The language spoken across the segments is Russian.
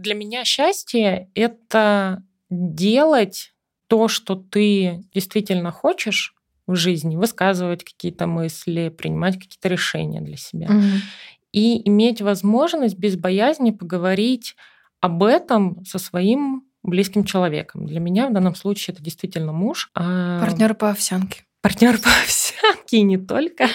Для меня счастье — это делать то, что ты действительно хочешь в жизни, высказывать какие-то мысли, принимать какие-то решения для себя. Мгм. И иметь возможность без боязни поговорить об этом со своим близким человеком. Для меня в данном случае это действительно муж. А Партнер по овсянке. партнер по овсянке и не только.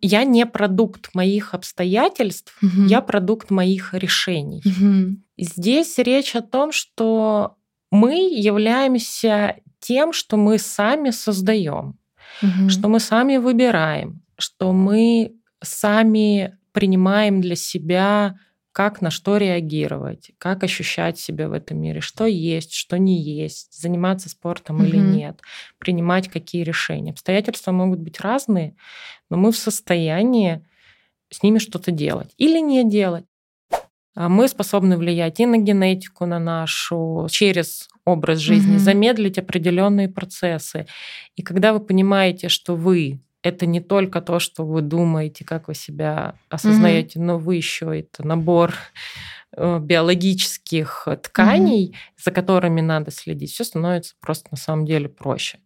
Я не продукт моих обстоятельств, Мгм. я продукт моих решений. Мгм. Здесь речь о том, что мы являемся тем, что мы сами создаем, Мгм. что мы сами выбираем, что мы сами принимаем для себя, как на что реагировать, как ощущать себя в этом мире, что есть, что не есть, заниматься спортом или Мгм. нет, принимать какие решения. Обстоятельства могут быть разные, но мы в состоянии с ними что-то делать или не делать. А Мы способны влиять и на генетику, на нашу, через образ жизни, Мгм. замедлить определенные процессы. И когда вы понимаете, что вы это не только то, что вы думаете, как вы себя осознаете, но вы еще это набор э, биологических тканей, за которыми надо следить, все становится просто на самом деле проще.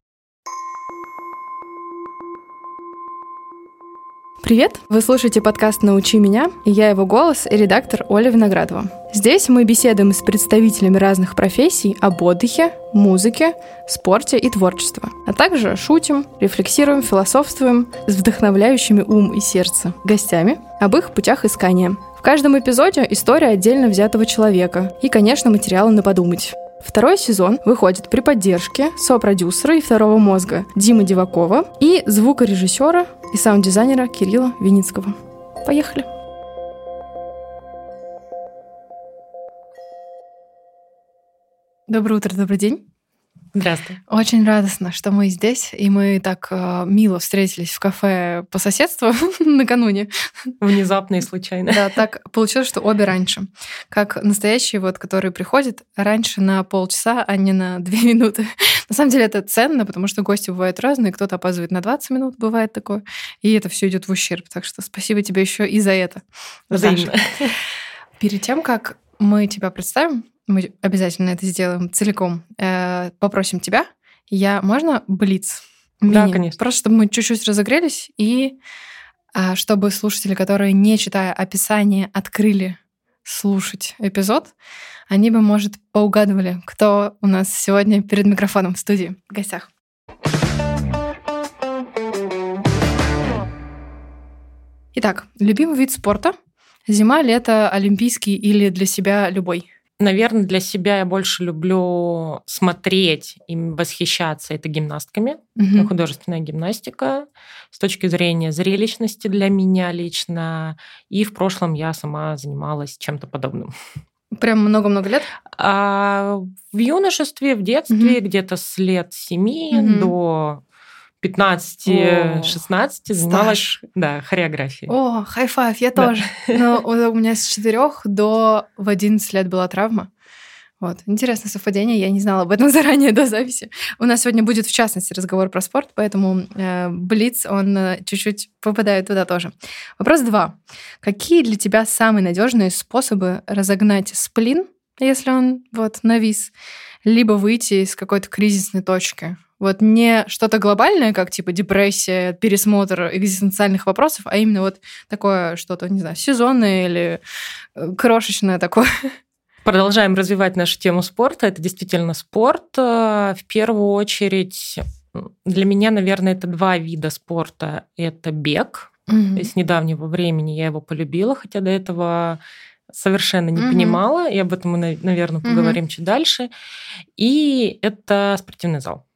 Привет! Вы слушаете подкаст «Научи меня» и я его голос и редактор Оля Виноградова. Здесь мы беседуем с представителями разных профессий об отдыхе, музыке, спорте и творчестве, а также шутим, рефлексируем, философствуем с вдохновляющими ум и сердце гостями об их путях искания. В каждом эпизоде история отдельно взятого человека и, конечно, материалы на подумать. Второй сезон выходит при поддержке сопродюсера и второго мозга Димы Дивакова и звукорежиссера и саунд-дизайнера Кирилла Виницкого. Поехали! Доброе утро, добрый день. Здравствуй. Очень радостно, что мы здесь, и мы так э, мило встретились в кафе по соседству накануне. Внезапно и случайно. Да, так получилось, что обе раньше. Как настоящие, вот, которые приходят раньше на полчаса, а не на две минуты. На самом деле это ценно, потому что гости бывают разные. Кто-то опаздывает на 20 минут, бывает такое. И это все идет в ущерб. Так что спасибо тебе еще и за это. Взаимно. Перед тем, как мы тебя представим, мы обязательно это сделаем целиком. Э, попросим тебя. Я можно блиц? Да, Мини? конечно. Просто чтобы мы чуть-чуть разогрелись и а, чтобы слушатели, которые не читая описание, открыли слушать эпизод, они бы, может, поугадывали, кто у нас сегодня перед микрофоном в студии, в гостях. Итак, любимый вид спорта? Зима, лето, олимпийский или для себя любой? Наверное, для себя я больше люблю смотреть и восхищаться это гимнастками. Мгм. Художественная гимнастика с точки зрения зрелищности для меня лично. И в прошлом я сама занималась чем-то подобным. Прям много-много лет? А в юношестве, в детстве, где-то с лет 7 Мгм. до 15-16 занималась да, хореографией. О, high five, я Да. тоже. Но у у меня с 4 до в 11 лет была травма. Вот. Интересное совпадение, я не знала об этом заранее до записи. У нас сегодня будет, в частности, разговор про спорт, поэтому э, Блиц, он э, чуть-чуть попадает туда тоже. Вопрос два. Какие для тебя самые надежные способы разогнать сплин, если он вот навис, либо выйти из какой-то кризисной точки? Вот не что-то глобальное, как типа депрессия, пересмотр экзистенциальных вопросов, а именно вот такое что-то, не знаю, сезонное или э, крошечное такое. Продолжаем развивать нашу тему спорта. Это действительно спорт. Э, В первую очередь, для меня, наверное, это два вида спорта. Это бег. Мгм. С недавнего времени я его полюбила, хотя до этого совершенно не Мгм. понимала, и об этом мы, наверное, поговорим чуть дальше. И это спортивный зал.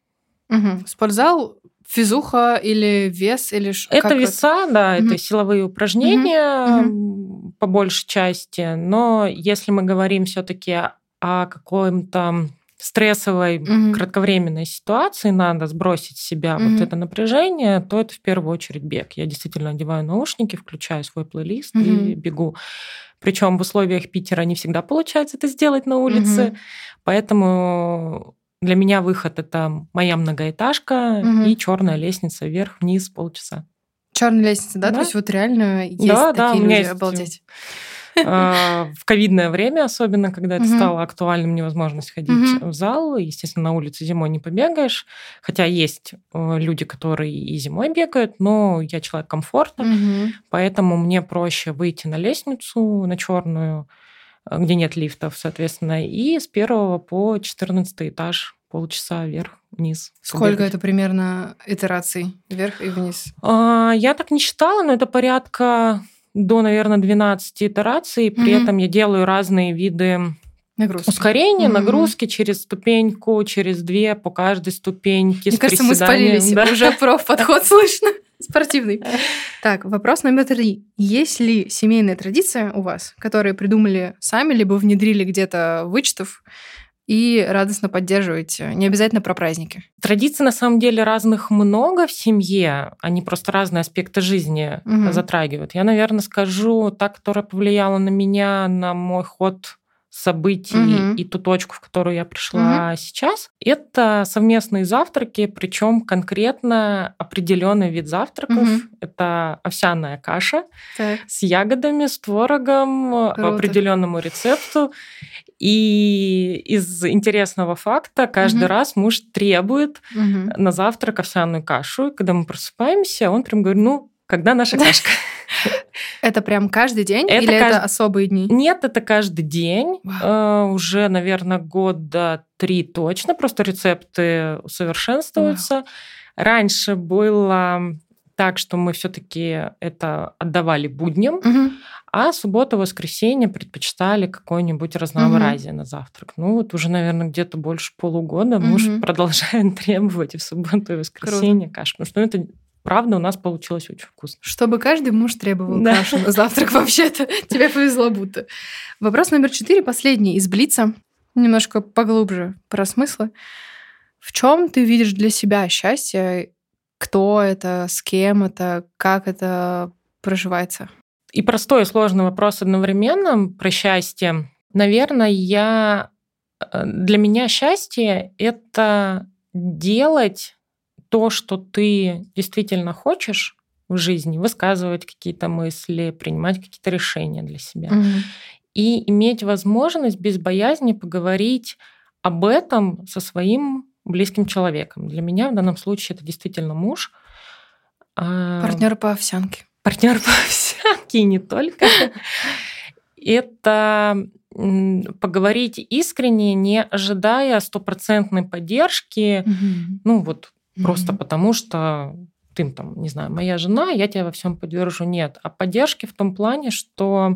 Мгм. Спортзал, физуха или вес, или ш- Это веса, да, Мгм. это силовые упражнения м, по большей части, но если мы говорим все-таки о каком-то стрессовой Мгм. кратковременной ситуации, надо сбросить с себя Мгм. вот это напряжение, то это в первую очередь бег. Я действительно одеваю наушники, включаю свой плейлист и Мгм. бегу. Причем в условиях Питера не всегда получается это сделать на улице, Мгм. поэтому для меня выход это моя многоэтажка Мгм. и черная лестница вверх-вниз полчаса. Черная лестница, да? Да. То есть вот реально есть Да, да, такие меня люди, обалдеть. В ковидное время, особенно, когда это стало актуальным, невозможность ходить в зал. Естественно, на улице зимой не побегаешь. Хотя есть э, люди, которые и зимой бегают, но я человек комфорта, поэтому мне проще выйти на лестницу, на черную, э, где нет лифтов, соответственно, и с первого по 14 этаж полчаса вверх, вниз. Сколько побегать. это примерно итераций вверх и вниз? А, я так не считала, но это порядка до, наверное, 12 итераций. При угу. этом я делаю разные виды Нагрузки. Ускорение, mm нагрузки через ступеньку, через две по каждой ступеньке. Мне кажется, мы спалились. Да? Уже проф-подход слышно. Спортивный. Так, вопрос номер три. Есть ли семейная традиция у вас, которую придумали сами, либо внедрили где-то вычетов, и радостно поддерживаете. Не обязательно про праздники. Традиций на самом деле разных много в семье, они просто разные аспекты жизни угу. затрагивают. Я, наверное, скажу та, которая повлияла на меня, на мой ход событий угу. и ту точку, в которую я пришла угу. сейчас, это совместные завтраки, причем конкретно определенный вид завтраков. Угу. Это овсяная каша так. с ягодами, с творогом Круто. по определенному рецепту. И из интересного факта каждый угу. раз муж требует угу. на завтрак овсяную кашу. И когда мы просыпаемся, он прям говорит, ну, когда наша кашка? Это прям каждый день это или кажд... это особые дни? Нет, это каждый день. Uh, уже, наверное, года три точно. Просто рецепты усовершенствуются. Uh. Раньше было так, что мы все-таки это отдавали будням, угу. А суббота-воскресенье предпочитали какое-нибудь разнообразие угу. на завтрак. Ну вот уже, наверное, где-то больше полугода угу. муж продолжает требовать и в субботу и воскресенье кашу, потому что ну, это правда у нас получилось очень вкусно. Чтобы каждый муж требовал да. кашу на завтрак вообще-то. Тебе повезло будто. Вопрос номер четыре, последний из Блица. Немножко поглубже про смыслы. В чем ты видишь для себя счастье кто это, с кем это, как это проживается? И простой и сложный вопрос одновременно про счастье. Наверное, я э, для меня счастье это делать то, что ты действительно хочешь в жизни, высказывать какие-то мысли, принимать какие-то решения для себя. Угу. И иметь возможность без боязни поговорить об этом со своим близким человеком. Для меня в данном случае это действительно муж. А, Партнер по овсянке. Партнер по овсянке и не только. Это поговорить искренне, не ожидая стопроцентной поддержки, ну вот просто потому что ты там, не знаю, моя жена, я тебя во всем поддержу. Нет. А поддержки в том плане, что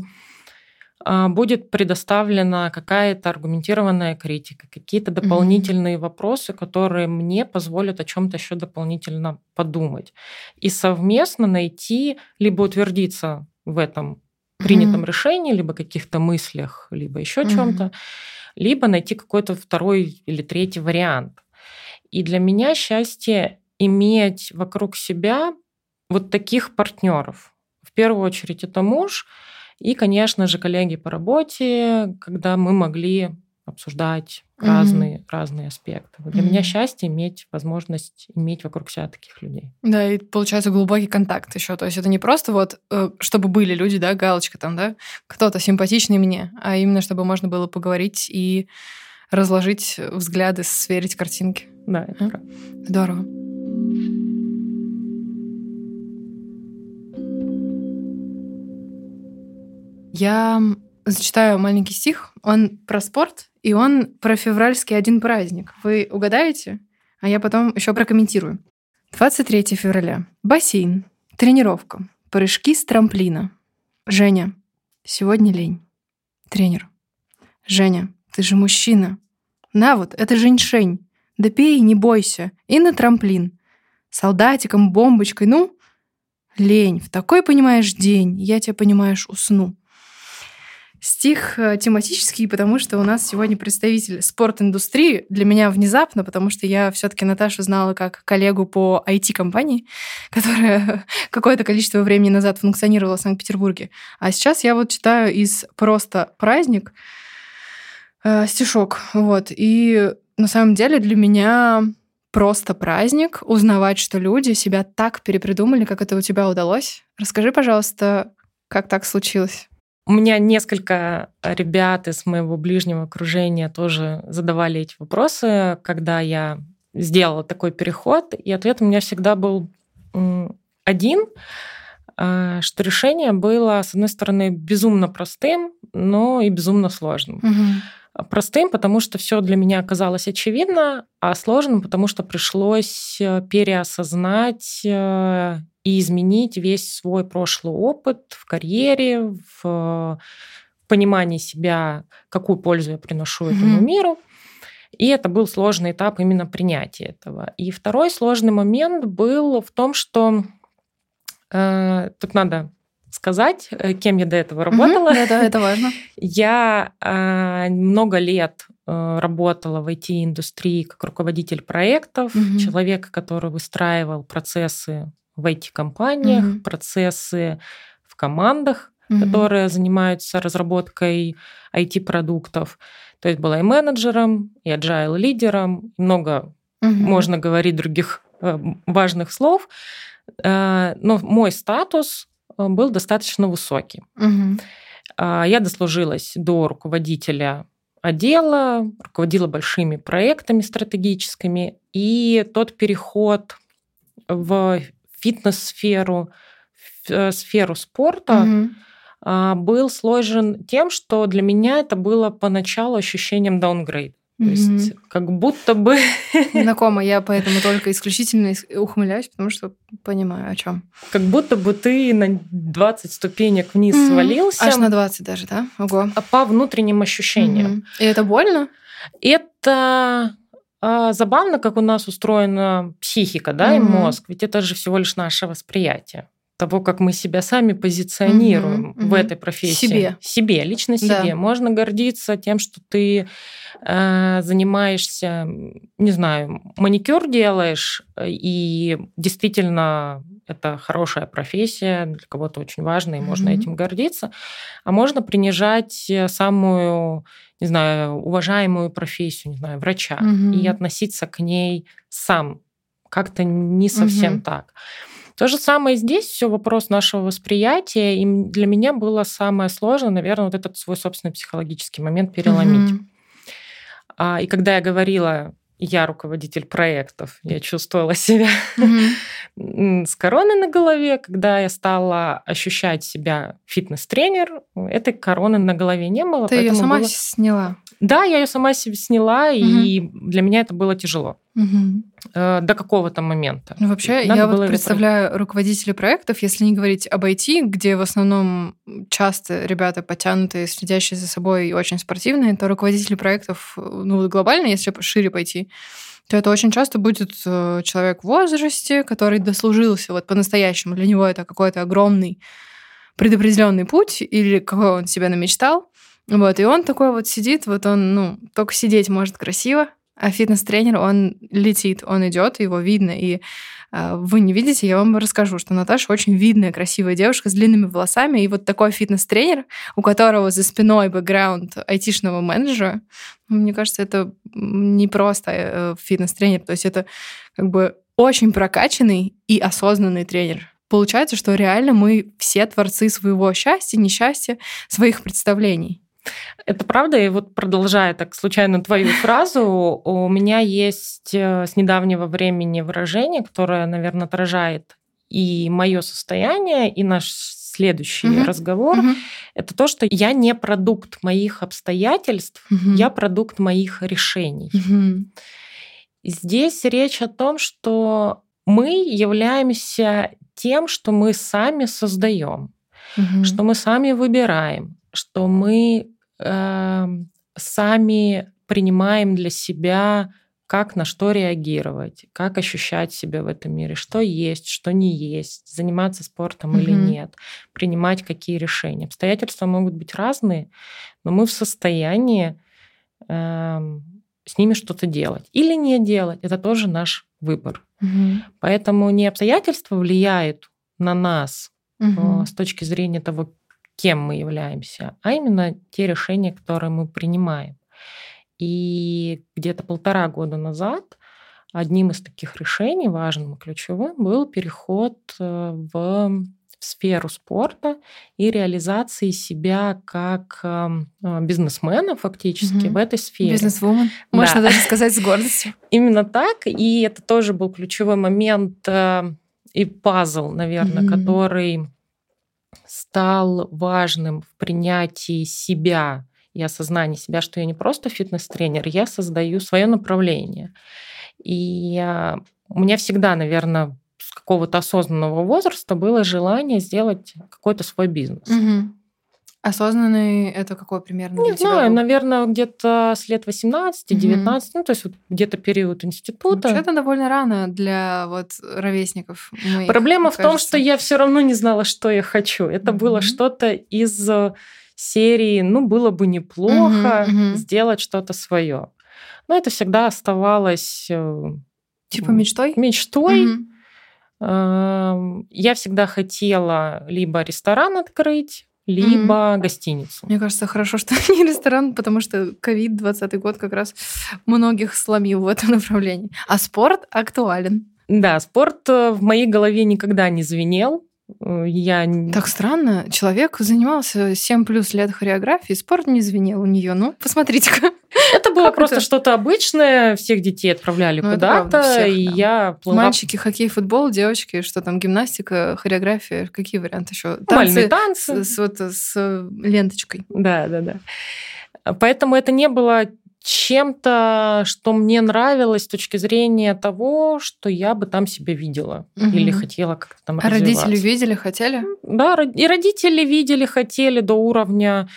а, будет предоставлена какая-то аргументированная критика, какие-то дополнительные mm-hmm. вопросы, которые мне позволят о чем-то еще дополнительно подумать. И совместно найти, либо утвердиться в этом принятом mm-hmm. решении, либо каких-то мыслях, либо еще mm-hmm. чем-то, либо найти какой-то второй или третий вариант. И для меня счастье иметь вокруг себя вот таких партнеров. В первую очередь это муж, и, конечно же, коллеги по работе, когда мы могли обсуждать mm-hmm. разные, разные аспекты. Вот для mm-hmm. меня счастье иметь возможность иметь вокруг себя таких людей. Да, и получается глубокий контакт еще. То есть это не просто вот, э, чтобы были люди, да, галочка там, да, кто-то симпатичный мне, а именно чтобы можно было поговорить и разложить взгляды, сверить картинки. Да, это а? Здорово. Я зачитаю маленький стих. Он про спорт, и он про февральский один праздник. Вы угадаете? А я потом еще прокомментирую. 23 февраля. Бассейн. Тренировка. Прыжки с трамплина. Женя. Сегодня лень. Тренер. Женя, ты же мужчина. На вот, это женьшень. Да пей, не бойся. И на трамплин. Солдатиком, бомбочкой, ну? Лень. В такой, понимаешь, день. Я тебя, понимаешь, усну. Стих э, тематический, потому что у нас сегодня представитель спорт-индустрии. Для меня внезапно, потому что я все-таки Наташу знала как коллегу по IT-компании, которая какое-то количество времени назад функционировала в Санкт-Петербурге. А сейчас я вот читаю из «Просто праздник» э, стишок. Вот. И на самом деле для меня просто праздник узнавать, что люди себя так перепридумали, как это у тебя удалось. Расскажи, пожалуйста, как так случилось? У меня несколько ребят из моего ближнего окружения тоже задавали эти вопросы, когда я сделала такой переход, и ответ у меня всегда был один, а, что решение было, с одной стороны, безумно простым, но и безумно сложным. Угу. Простым, потому что все для меня оказалось очевидно, а сложным, потому что пришлось э, переосознать э, и изменить весь свой прошлый опыт в карьере, в понимании себя, какую пользу я приношу mm-hmm. этому миру. И это был сложный этап именно принятия этого. И второй сложный момент был в том, что э, тут надо сказать, э, кем я до этого работала. Mm-hmm, да, это важно. Я э, много лет э, работала в IT-индустрии как руководитель проектов, mm-hmm. человек, который выстраивал процессы в IT-компаниях, mm-hmm. процессы в командах, mm-hmm. которые занимаются разработкой IT-продуктов. То есть была и менеджером, и agile лидером, много mm-hmm. можно говорить других э, важных слов. Но мой статус был достаточно высокий. Mm-hmm. Я дослужилась до руководителя отдела, руководила большими проектами стратегическими, и тот переход в фитнес-сферу, в э, сферу спорта угу. был сложен тем, что для меня это было поначалу ощущением даунгрейд. То угу. есть как будто бы... Знакомо, я поэтому только исключительно ухмыляюсь, потому что понимаю, о чем. Как будто бы ты на 20 ступенек вниз угу. свалился. Аж на 20 даже, да? Ого. А по внутренним ощущениям. Угу. И это больно? Это а, забавно, как у нас устроена психика, да, mm-hmm. и мозг. Ведь это же всего лишь наше восприятие того, как мы себя сами позиционируем mm-hmm. в этой профессии. Себе. Себе, лично себе. Да. Можно гордиться тем, что ты э, занимаешься, не знаю, маникюр делаешь, и действительно это хорошая профессия, для кого-то очень важная, и можно этим гордиться. А можно принижать самую не знаю, уважаемую профессию, не знаю, врача, угу. и относиться к ней сам как-то не совсем угу. так. То же самое здесь, все вопрос нашего восприятия. И для меня было самое сложное, наверное, вот этот свой собственный психологический момент переломить. Угу. А, и когда я говорила я руководитель проектов, я чувствовала себя mm-hmm. с короной на голове. Когда я стала ощущать себя фитнес-тренер, этой короны на голове не было. Ты ее сама было... сняла? Да, я ее сама себе сняла, mm-hmm. и для меня это было тяжело. Угу. До какого-то момента. Ну, вообще, Надо я вот представляю руководителей проектов, если не говорить об IT, где в основном часто ребята потянутые, следящие за собой и очень спортивные, то руководители проектов, ну, глобально, если шире пойти, то это очень часто будет э, человек в возрасте, который дослужился вот по-настоящему. Для него это какой-то огромный предопределенный путь или какой он себя намечтал. Вот, и он такой вот сидит, вот он, ну, только сидеть может красиво, а фитнес-тренер, он летит, он идет, его видно, и э, вы не видите, я вам расскажу, что Наташа очень видная, красивая девушка с длинными волосами, и вот такой фитнес-тренер, у которого за спиной бэкграунд айтишного менеджера, мне кажется, это не просто э, фитнес-тренер, то есть это как бы очень прокачанный и осознанный тренер. Получается, что реально мы все творцы своего счастья, несчастья, своих представлений. Это правда, и вот продолжая так случайно твою фразу, у меня есть э, с недавнего времени выражение, которое, наверное, отражает и мое состояние, и наш следующий угу. разговор. Угу. Это то, что я не продукт моих обстоятельств, угу. я продукт моих решений. Угу. Здесь речь о том, что мы являемся тем, что мы сами создаем, угу. что мы сами выбираем, что мы э, сами принимаем для себя, как на что реагировать, как ощущать себя в этом мире, что есть, что не есть, заниматься спортом mm-hmm. или нет, принимать какие решения. Обстоятельства могут быть разные, но мы в состоянии э, с ними что-то делать или не делать. Это тоже наш выбор. Mm-hmm. Поэтому не обстоятельства влияют на нас mm-hmm. с точки зрения того, кем мы являемся, а именно те решения, которые мы принимаем. И где-то полтора года назад одним из таких решений, важным и ключевым, был переход э, в сферу спорта и реализации себя как эм, э, бизнесмена фактически угу. в этой сфере. Бизнесвумен, да. можно даже сказать с гордостью. Именно так, и это тоже был ключевой момент э, и пазл, наверное, угу. который стал важным в принятии себя и осознании себя, что я не просто фитнес-тренер, я создаю свое направление. И э, у меня всегда, наверное, с какого-то осознанного возраста было желание сделать какой-то свой бизнес. Угу. Осознанный это какой примерно? Не знаю, был? наверное, где-то с лет 18-19, угу. ну, то есть вот где-то период института. это довольно рано для вот ровесников. Моих, Проблема в том, что я все равно не знала, что я хочу. Это угу. было что-то из э, серии, ну, было бы неплохо угу, угу. сделать что-то свое. Но это всегда оставалось... Э, типа мечтой? Мечтой. Угу. Я всегда хотела либо ресторан открыть, либо mm-hmm. гостиницу. Мне кажется, хорошо, что не ресторан, потому что ковид 20 год как раз многих сломил в этом направлении. А спорт актуален. Да, спорт э, в моей голове никогда не звенел. Э, я... Так странно. Человек занимался 7 плюс лет хореографией, спорт не звенел у нее. Ну, посмотрите-ка. Это было как просто это? что-то обычное. Всех детей отправляли ну, куда-то, всех, и да. я плыла... Мальчики, хоккей, футбол, девочки, что там, гимнастика, хореография, какие варианты еще? Танцы, танцы. С, с, вот, с ленточкой. Да, да, да. Поэтому это не было чем-то, что мне нравилось с точки зрения того, что я бы там себя видела угу. или хотела как-то там А родители видели, хотели? Да, и родители видели, хотели до уровня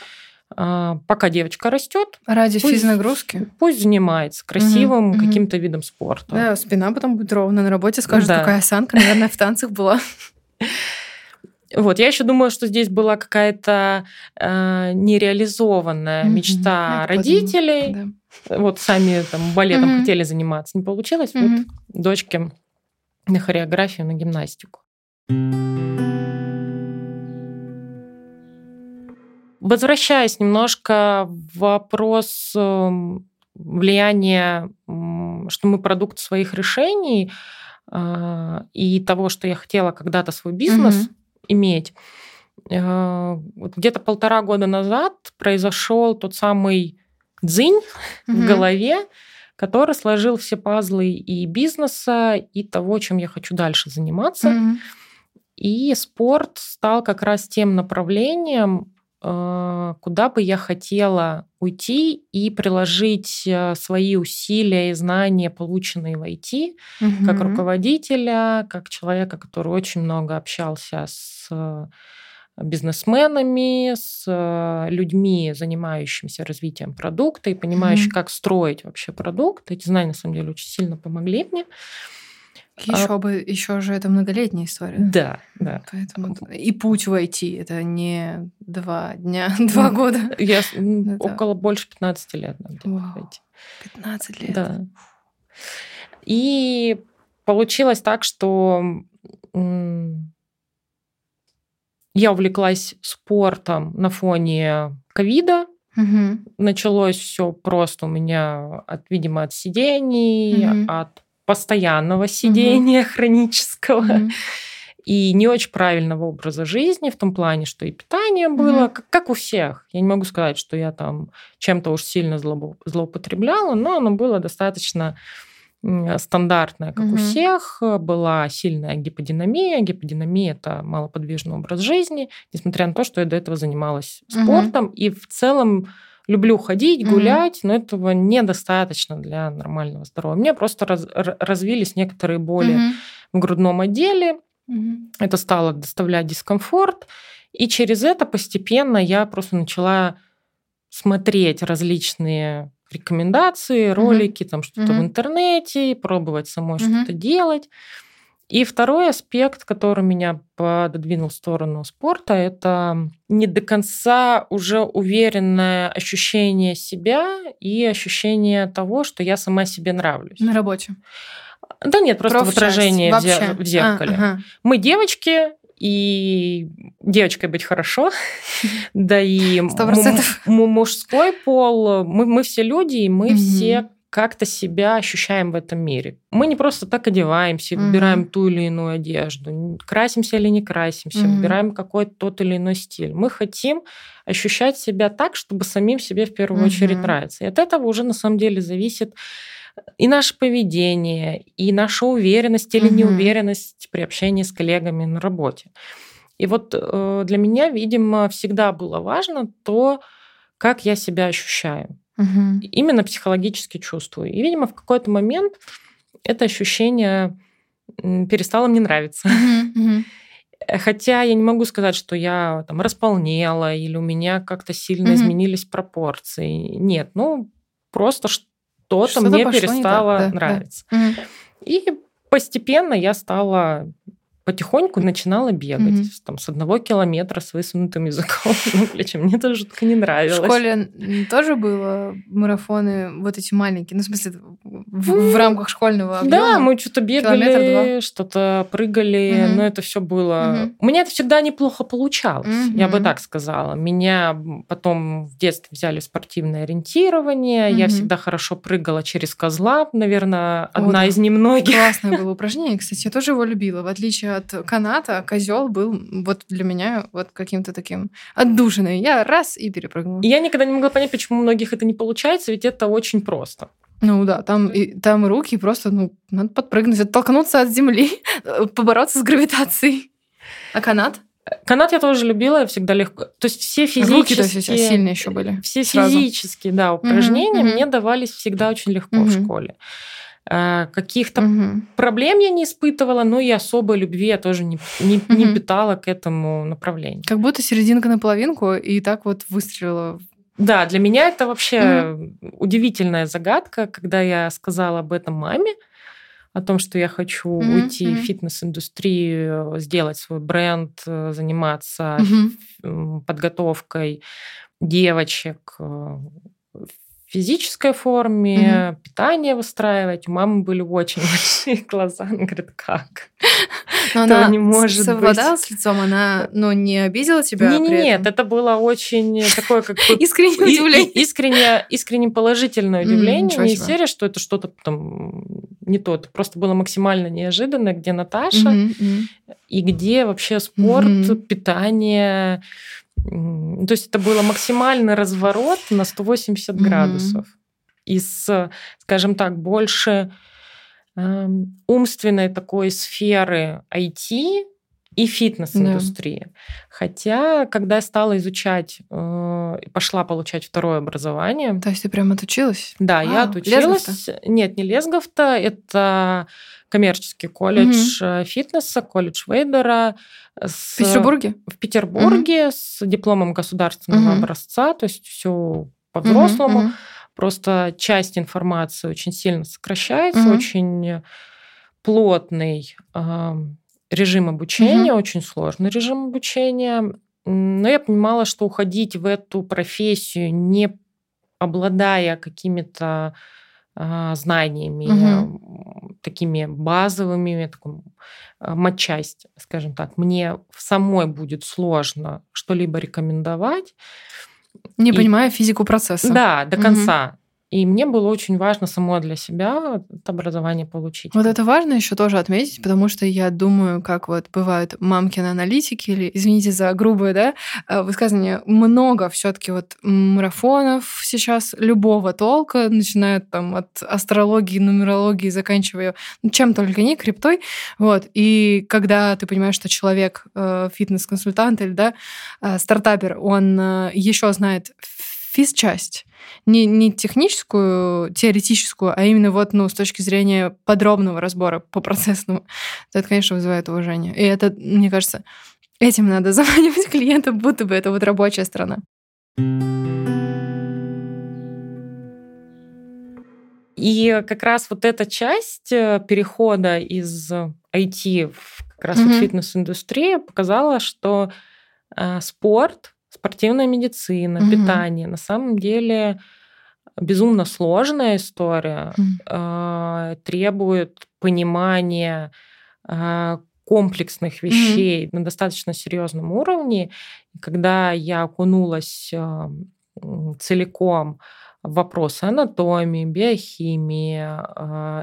а, пока девочка растет. Ради пусть, физнагрузки? Пусть занимается красивым угу, каким-то видом спорта. Да, спина потом будет ровно на работе, скажет, да. какая осанка, наверное, в танцах была. Вот, я еще думаю, что здесь была какая-то э, нереализованная mm-hmm. мечта я родителей. Да. Вот сами там балетом mm-hmm. хотели заниматься, не получилось. Mm-hmm. Вот дочке на хореографию, на гимнастику. Возвращаясь немножко в вопрос эм, влияния, что мы продукт своих решений э, и того, что я хотела когда-то свой бизнес. Mm-hmm иметь. Э, где-то полтора года назад произошел тот самый дзынь угу. в голове, который сложил все пазлы и бизнеса, и того, чем я хочу дальше заниматься. Угу. И спорт стал как раз тем направлением, куда бы я хотела уйти и приложить э, свои усилия и знания, полученные в IT, угу. как руководителя, как человека, который очень много общался с э, бизнесменами, с э, людьми, занимающимися развитием продукта и понимающими, mm как строить вообще продукт. Эти знания, на самом деле, очень сильно помогли мне. Еще а, бы, еще же это многолетняя история. Да, да. Поэтому и путь в IT это не два дня, два года. Я это... около больше 15 лет. Вау, 15 лет. Да. И получилось так, что я увлеклась спортом на фоне ковида. Угу. Началось все просто у меня от, видимо, от сидений, угу. от постоянного сидения угу. хронического. Угу. И не очень правильного образа жизни в том плане, что и питание было, mm как, как у всех. Я не могу сказать, что я там чем-то уж сильно злоупотребляла, но оно было достаточно стандартная, как угу. у всех. Была сильная гиподинамия. Гиподинамия – это малоподвижный образ жизни, несмотря на то, что я до этого занималась спортом. Угу. И в целом люблю ходить, гулять, угу. но этого недостаточно для нормального здоровья. У меня просто раз, развились некоторые боли угу. в грудном отделе. Угу. Это стало доставлять дискомфорт. И через это постепенно я просто начала смотреть различные рекомендации, ролики, mm там что-то mm в интернете, пробовать самой mm что-то делать. И второй аспект, который меня пододвинул в сторону спорта, это не до конца уже уверенное ощущение себя и ощущение того, что я сама себе нравлюсь. На работе. Да нет, просто Проф в отражении в зеркале. А, ага. Мы девочки, и девочкой быть хорошо, да и мужской пол, мы, мы все люди, и мы все как-то себя ощущаем в этом мире. Мы не просто так одеваемся, mm-hmm. выбираем ту или иную одежду, красимся или не красимся, mm-hmm. выбираем какой-то тот или иной стиль. Мы хотим ощущать себя так, чтобы самим себе в первую mm-hmm. очередь нравиться. И от этого уже на самом деле зависит и наше поведение, и наша уверенность или mm-hmm. неуверенность при общении с коллегами на работе. И вот э, для меня, видимо, всегда было важно то, как я себя ощущаю. Угу. Именно психологически чувствую. И, видимо, в какой-то момент это ощущение перестало мне нравиться. Угу, Хотя я не могу сказать, что я там располнела или у меня как-то сильно угу. изменились пропорции. Нет, ну просто что-то, что мне перестало так, да, нравиться. Да. Угу. И постепенно я стала потихоньку начинала бегать mm-hmm. там, с одного километра с высунутым языком на плече. Мне это жутко не нравилось. В школе тоже было марафоны вот эти маленькие, ну, в смысле, в, mm-hmm. в рамках школьного объема? Да, мы что-то бегали, что-то прыгали, mm-hmm. но это все было... Mm-hmm. У меня это всегда неплохо получалось, mm-hmm. я бы так сказала. Меня потом в детстве взяли в спортивное ориентирование, mm-hmm. я всегда хорошо прыгала через козла, наверное, одна вот. из немногих. Классное было упражнение, кстати, я тоже его любила, в отличие от каната козел был вот для меня вот каким-то таким отдушиной. Я раз и перепрыгнула. Я никогда не могла понять, почему у многих это не получается, ведь это очень просто. Ну да, там, и, там руки просто, ну, надо подпрыгнуть, оттолкнуться от земли, побороться с гравитацией. А канат? Канат я тоже любила, я всегда легко. То есть все физические... Руки есть сильные еще были. Все сразу. физические, да, упражнения mm-hmm. мне давались всегда очень легко mm-hmm. в школе. Э, каких-то угу. проблем я не испытывала, но и особой любви я тоже не, не, угу. не питала к этому направлению. Как будто серединка на половинку, и так вот выстрелила. Да, для меня это вообще угу. удивительная загадка, когда я сказала об этом маме, о том, что я хочу mm-hmm. уйти mm-hmm. в фитнес-индустрию, сделать свой бренд, э, заниматься mm-hmm. подготовкой девочек э, физической форме, угу. питание выстраивать. У мамы были очень большие глаза. Она говорит, как? Но она не может совладала быть. с лицом, она ну, не обидела тебя? Не, не, нет, это было очень такое как искреннее удивление. Искренне, искренне положительное удивление. Не серия, что это что-то там не то. Это просто было максимально неожиданно, где Наташа и где вообще спорт, питание, то есть это было максимальный разворот на 180 mm-hmm. градусов. Из, скажем так, больше э, умственной такой сферы IT и фитнес-индустрии. Да. Хотя, когда я стала изучать, э, пошла получать второе образование. То есть ты прям отучилась? Да, а, я отучилась. Лесговта? Нет, не Лесговта, это коммерческий колледж угу. фитнеса, колледж Вейдера. С, в Петербурге? В Петербурге угу. с дипломом государственного угу. образца, то есть все по-взрослому. Угу, угу. Просто часть информации очень сильно сокращается, угу. очень плотный режим обучения, угу. очень сложный режим обучения. Но я понимала, что уходить в эту профессию, не обладая какими-то а, знаниями, угу. такими базовыми, такой, а, матчасть, скажем так. Мне самой будет сложно что-либо рекомендовать. Не и, понимая физику процесса. Да, до конца. И мне было очень важно само для себя это образование получить. Вот это важно еще тоже отметить, потому что я думаю, как вот бывают мамкины аналитики, или, извините за грубое да, э, высказывание, много все таки вот марафонов сейчас любого толка, начиная там от астрологии, нумерологии, заканчивая чем только не, криптой. Вот. И когда ты понимаешь, что человек, э, фитнес-консультант или да, э, стартапер, он еще знает физ-часть, не, не техническую, теоретическую, а именно вот, ну, с точки зрения подробного разбора по процессному, то это, конечно, вызывает уважение. И это, мне кажется, этим надо заманивать клиента, будто бы это вот рабочая сторона. И как раз вот эта часть э, перехода из IT в как раз mm-hmm. фитнес-индустрию показала, что э, спорт спортивная медицина, угу. питание. На самом деле безумно сложная история, угу. требует понимания а, комплексных вещей угу. на достаточно серьезном уровне. Когда я окунулась а, целиком вопросы анатомии, биохимии,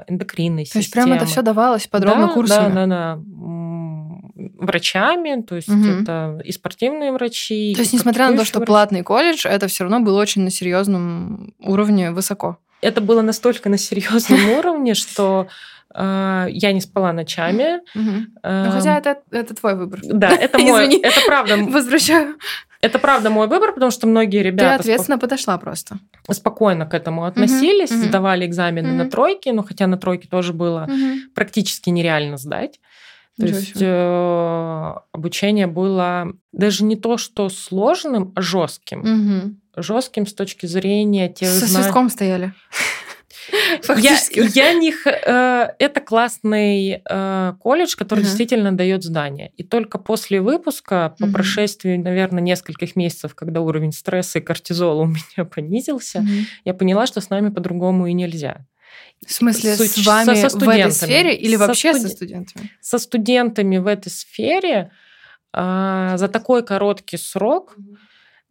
эндокринной системы. То есть прямо это все давалось подробно да, курсами? Да, да, да. Врачами, то есть угу. это и спортивные врачи. То есть, несмотря на то, что врачи. платный колледж, это все равно было очень на серьезном уровне высоко. Это было настолько на серьезном уровне, что а, я не спала ночами. Ну, хотя это, это твой выбор. Да, это мой. Это правда. Возвращаю. Это правда мой выбор, потому что многие ребята... Ты ответственно спок... подошла просто. Спокойно к этому относились, угу, сдавали экзамены угу. на тройки, но хотя на тройке тоже было угу. практически нереально сдать. То Ничего есть э, обучение было даже не то, что сложным, а жестким. Угу. Жестким с точки зрения тех Со зна... свистком стояли. Я, я не... Э, это классный э, колледж, который uh-huh. действительно дает знания. И только после выпуска, по uh-huh. прошествии, наверное, нескольких месяцев, когда уровень стресса и кортизола у меня понизился, uh-huh. я поняла, что с нами по-другому и нельзя. В смысле, Суть, с вами со, со в этой сфере или со вообще студ... со студентами? Со студентами в этой сфере а, за такой короткий срок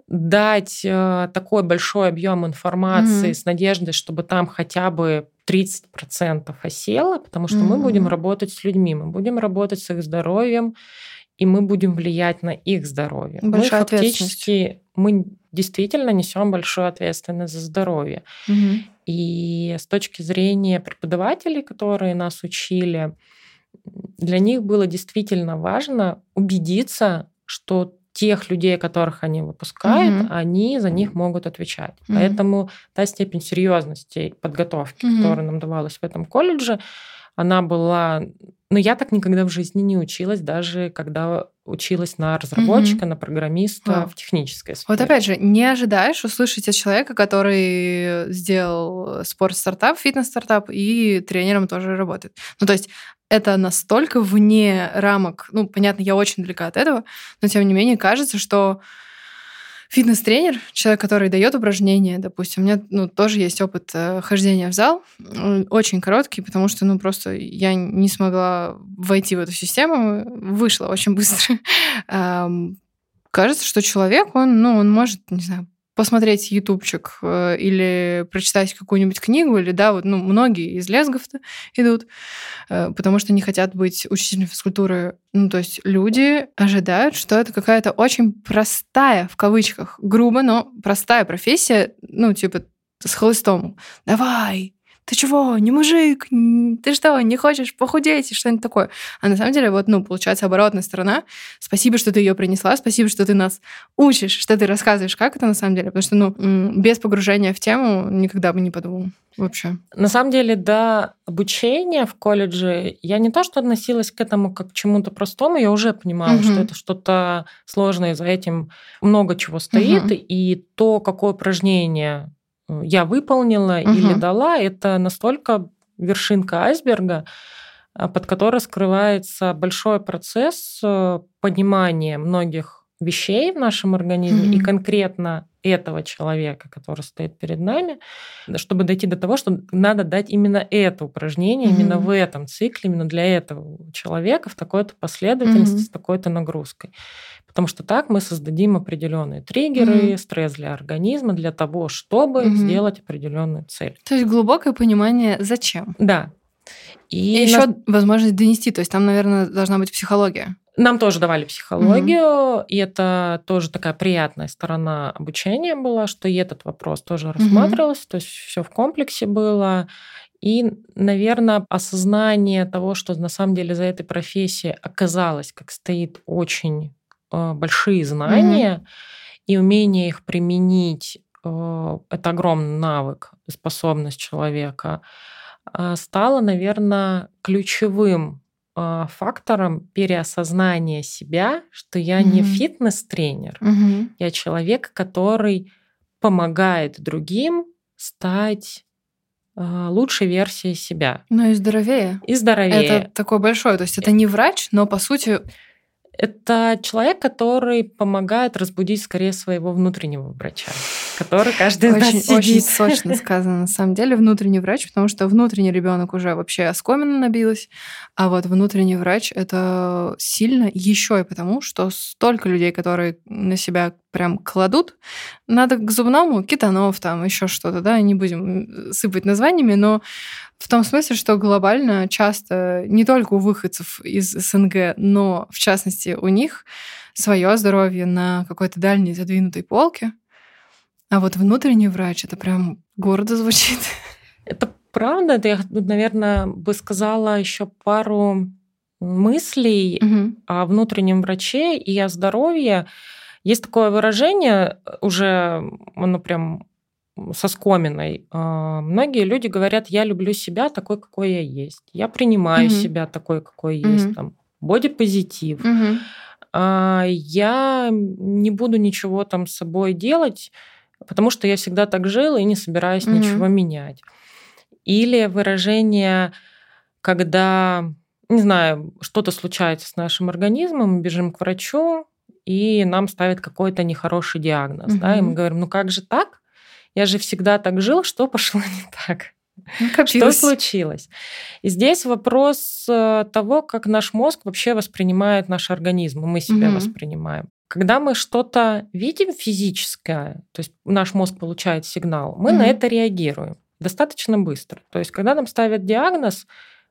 дать а, такой большой объем информации mm-hmm. с надеждой, чтобы там хотя бы 30% осело, потому что mm-hmm. мы будем работать с людьми, мы будем работать с их здоровьем, и мы будем влиять на их здоровье. Большая мы фактически мы действительно несем большую ответственность за здоровье. Угу. И с точки зрения преподавателей, которые нас учили, для них было действительно важно убедиться, что тех людей, которых они выпускают, угу. они за них могут отвечать. Угу. Поэтому та степень серьезности подготовки, угу. которая нам давалась в этом колледже, она была но я так никогда в жизни не училась, даже когда училась на разработчика, угу. на программиста Вау. в технической сфере. Вот опять же, не ожидаешь услышать от человека, который сделал спорт-стартап, фитнес-стартап и тренером тоже работает. Ну, то есть это настолько вне рамок, ну, понятно, я очень далека от этого, но тем не менее кажется, что фитнес-тренер, человек, который дает упражнения, допустим, у меня ну, тоже есть опыт э, хождения в зал, очень короткий, потому что ну просто я не смогла войти в эту систему, вышла очень быстро. Кажется, что человек, он, ну, он может, не знаю, посмотреть ютубчик э, или прочитать какую-нибудь книгу, или, да, вот, ну, многие из лесгов идут, э, потому что не хотят быть учителем физкультуры. Ну, то есть люди ожидают, что это какая-то очень простая, в кавычках, грубо, но простая профессия, ну, типа, с хлыстом. Давай, ты чего, не мужик, ты что, не хочешь похудеть, что-нибудь такое. А на самом деле, вот, ну, получается оборотная сторона. Спасибо, что ты ее принесла, спасибо, что ты нас учишь, что ты рассказываешь, как это на самом деле, потому что, ну, без погружения в тему никогда бы не подумал вообще. На самом деле, до обучения в колледже я не то, что относилась к этому как к чему-то простому, я уже понимала, угу. что это что-то сложное, за этим много чего стоит, угу. и то, какое упражнение я выполнила угу. или дала, это настолько вершинка айсберга, а, под которой скрывается большой процесс э, понимания многих вещей в нашем организме mm и конкретно этого человека, который стоит перед нами, чтобы дойти до того, что надо дать именно это упражнение, mm именно в этом цикле, именно для этого человека в такой-то последовательности, mm с такой-то нагрузкой. Потому что так мы создадим определенные триггеры, mm-hmm. стресс для организма для того, чтобы mm-hmm. сделать определенную цель. То есть глубокое понимание, зачем. Да. И, и еще нас... возможность донести. То есть там, наверное, должна быть психология. Нам тоже давали психологию, mm-hmm. и это тоже такая приятная сторона обучения была, что и этот вопрос тоже рассматривался, mm-hmm. то есть все в комплексе было. И, наверное, осознание того, что на самом деле за этой профессией оказалось, как стоит очень большие знания, mm-hmm. и умение их применить а, это огромный навык, способность человека, а, стало, наверное, ключевым фактором переосознания себя, что я mm-hmm. не фитнес-тренер, mm-hmm. я человек, который помогает другим стать лучшей версией себя. Ну и здоровее. И здоровее. Это такой большой. То есть это не врач, но по сути это человек, который помогает разбудить скорее своего внутреннего врача, который каждый очень, раз сидит. Очень сочно сказано, на самом деле, внутренний врач, потому что внутренний ребенок уже вообще оскоменно набилась, а вот внутренний врач это сильно еще и потому, что столько людей, которые на себя прям кладут. Надо к зубному китанов, там еще что-то, да, не будем сыпать названиями, но в том смысле, что глобально часто не только у выходцев из СНГ, но в частности у них свое здоровье на какой-то дальней задвинутой полке. А вот внутренний врач это прям гордо звучит. Это правда. Это я, наверное, бы сказала еще пару мыслей угу. о внутреннем враче и о здоровье. Есть такое выражение, уже оно прям со скоминой. А, многие люди говорят, я люблю себя такой, какой я есть. Я принимаю угу. себя такой, какой угу. есть. Там, бодипозитив. Угу. Я не буду ничего там с собой делать, потому что я всегда так жила и не собираюсь угу. ничего менять. Или выражение, когда, не знаю, что-то случается с нашим организмом, мы бежим к врачу, и нам ставят какой-то нехороший диагноз. Угу. Да, и мы говорим, ну как же так? Я же всегда так жил, что пошло не так? Ну, что случилось? И здесь вопрос э, того, как наш мозг вообще воспринимает наш организм, мы себя угу. воспринимаем. Когда мы что-то видим физическое, то есть наш мозг получает сигнал, мы угу. на это реагируем достаточно быстро. То есть, когда нам ставят диагноз,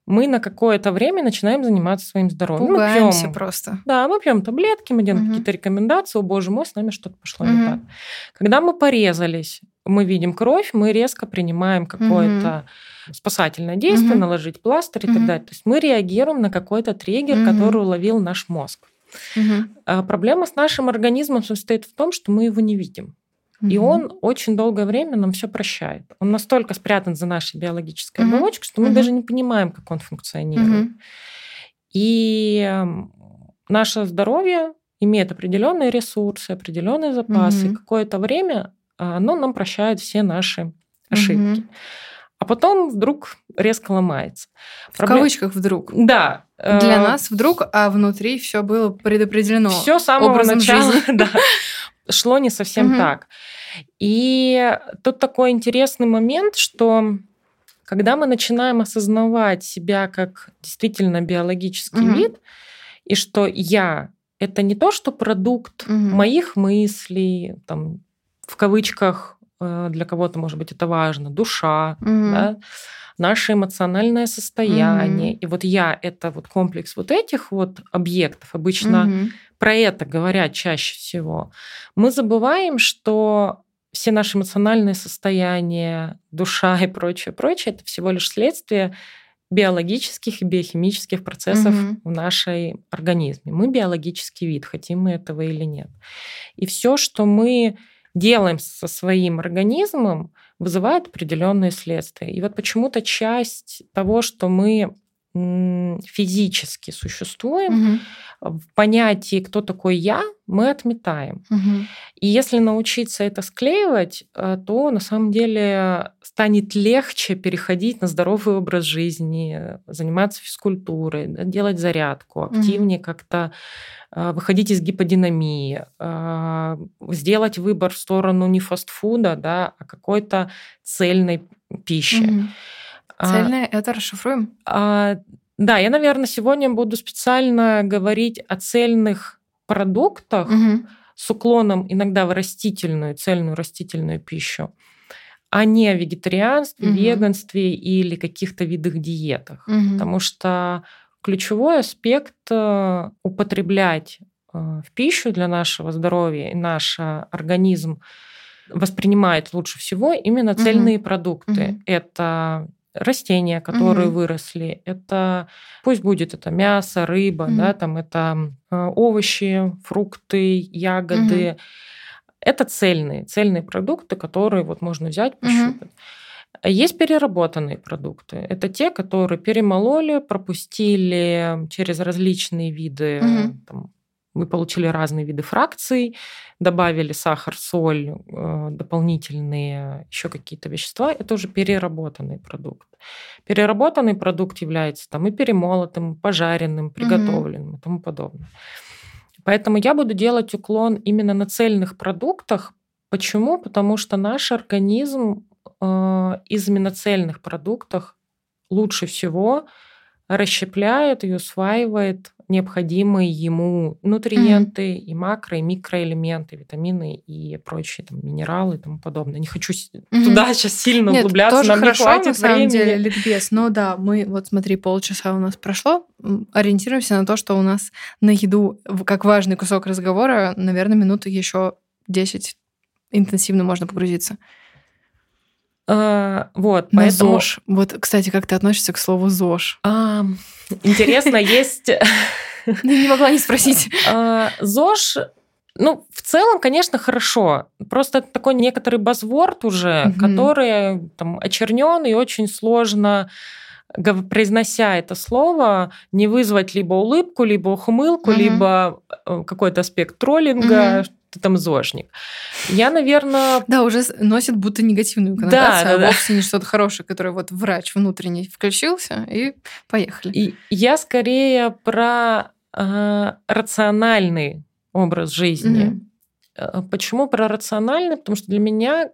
мы на какое-то время начинаем заниматься своим здоровьем. Пугаемся мы пьем, просто. Да, мы пьем таблетки, мы делаем угу. какие-то рекомендации, о боже мой, с нами что-то пошло угу. не так. Когда мы порезались, мы видим кровь, мы резко принимаем какое-то угу. спасательное действие, угу. наложить пластырь и угу. так далее. То есть мы реагируем на какой-то триггер, угу. который уловил наш мозг. Угу. А проблема с нашим организмом состоит в том, что мы его не видим. И он очень долгое время нам все прощает. Он настолько спрятан за нашей биологической mm оболочкой, что мы mm даже не понимаем, как он функционирует. mm И наше здоровье имеет определенные ресурсы, определенные запасы. mm Какое-то время а, оно нам прощает все наши ошибки. mm А потом вдруг резко ломается. В Проблем... кавычках вдруг. Да. Для э, нас вдруг, а внутри все было предопределено. Все с самого начала. Да шло не совсем угу. так. И тут такой интересный момент, что когда мы начинаем осознавать себя как действительно биологический угу. вид, и что я это не то, что продукт угу. моих мыслей, там, в кавычках, э, для кого-то, может быть, это важно, душа, угу. да, наше эмоциональное состояние. Угу. И вот я это вот комплекс вот этих вот объектов обычно угу про это говорят чаще всего, мы забываем, что все наши эмоциональные состояния, душа и прочее, прочее, это всего лишь следствие биологических и биохимических процессов угу. в нашей организме. Мы биологический вид, хотим мы этого или нет. И все, что мы делаем со своим организмом, вызывает определенные следствия. И вот почему-то часть того, что мы физически существуем, угу в понятии, кто такой я, мы отметаем. Угу. И если научиться это склеивать, э, то на самом деле станет легче переходить на здоровый образ жизни, заниматься физкультурой, делать зарядку, активнее угу. как-то э, выходить из гиподинамии, э, сделать выбор в сторону не фастфуда, да, а какой-то цельной пищи. Угу. Цельная а, это расшифруем? А, да, я, наверное, сегодня буду специально говорить о цельных продуктах угу. с уклоном иногда в растительную, цельную растительную пищу, а не о вегетарианстве, угу. веганстве или каких-то видах диетах. Угу. Потому что ключевой аспект э, употреблять э, в пищу для нашего здоровья и наш организм воспринимает лучше всего именно цельные угу. продукты. Угу. Это растения, которые угу. выросли. Это пусть будет это мясо, рыба, угу. да, там это э, овощи, фрукты, ягоды. Угу. Это цельные, цельные продукты, которые вот можно взять, пощупать. Угу. Есть переработанные продукты. Это те, которые перемололи, пропустили через различные виды угу. там, мы получили разные виды фракций, добавили сахар, соль, э, дополнительные еще какие-то вещества. Это уже переработанный продукт. Переработанный продукт является там и перемолотым, пожаренным, приготовленным mm и тому подобное. Поэтому я буду делать уклон именно на цельных продуктах. Почему? Потому что наш организм э, из именно цельных продуктов лучше всего расщепляет и усваивает необходимые ему нутриенты, mm-hmm. и макро, и микроэлементы, витамины и прочие там, минералы и тому подобное. Не хочу mm-hmm. туда сейчас сильно Нет, углубляться, тоже нам хорошо, не хватит на самом времени. деле, ликбез. Но да, мы, вот смотри, полчаса у нас прошло, ориентируемся на то, что у нас на еду, как важный кусок разговора, наверное, минуты еще 10 интенсивно можно погрузиться. А, вот, На поэтому... ЗОЖ. Вот, кстати, как ты относишься к слову ЗОЖ? А, интересно, есть... Не могла не спросить. А, ЗОЖ ну, в целом, конечно, хорошо. Просто это такой некоторый базворд уже, угу. который там очернен и очень сложно произнося это слово, не вызвать либо улыбку, либо ухмылку, угу. либо э, какой-то аспект троллинга, угу ты там зожник. Я, наверное... Да, уже носит будто негативную коннотацию, да, а да, вовсе не что-то хорошее, которое вот врач внутренний включился, и поехали. И я скорее про э, рациональный образ жизни. Mm-hmm. Почему про рациональный? Потому что для меня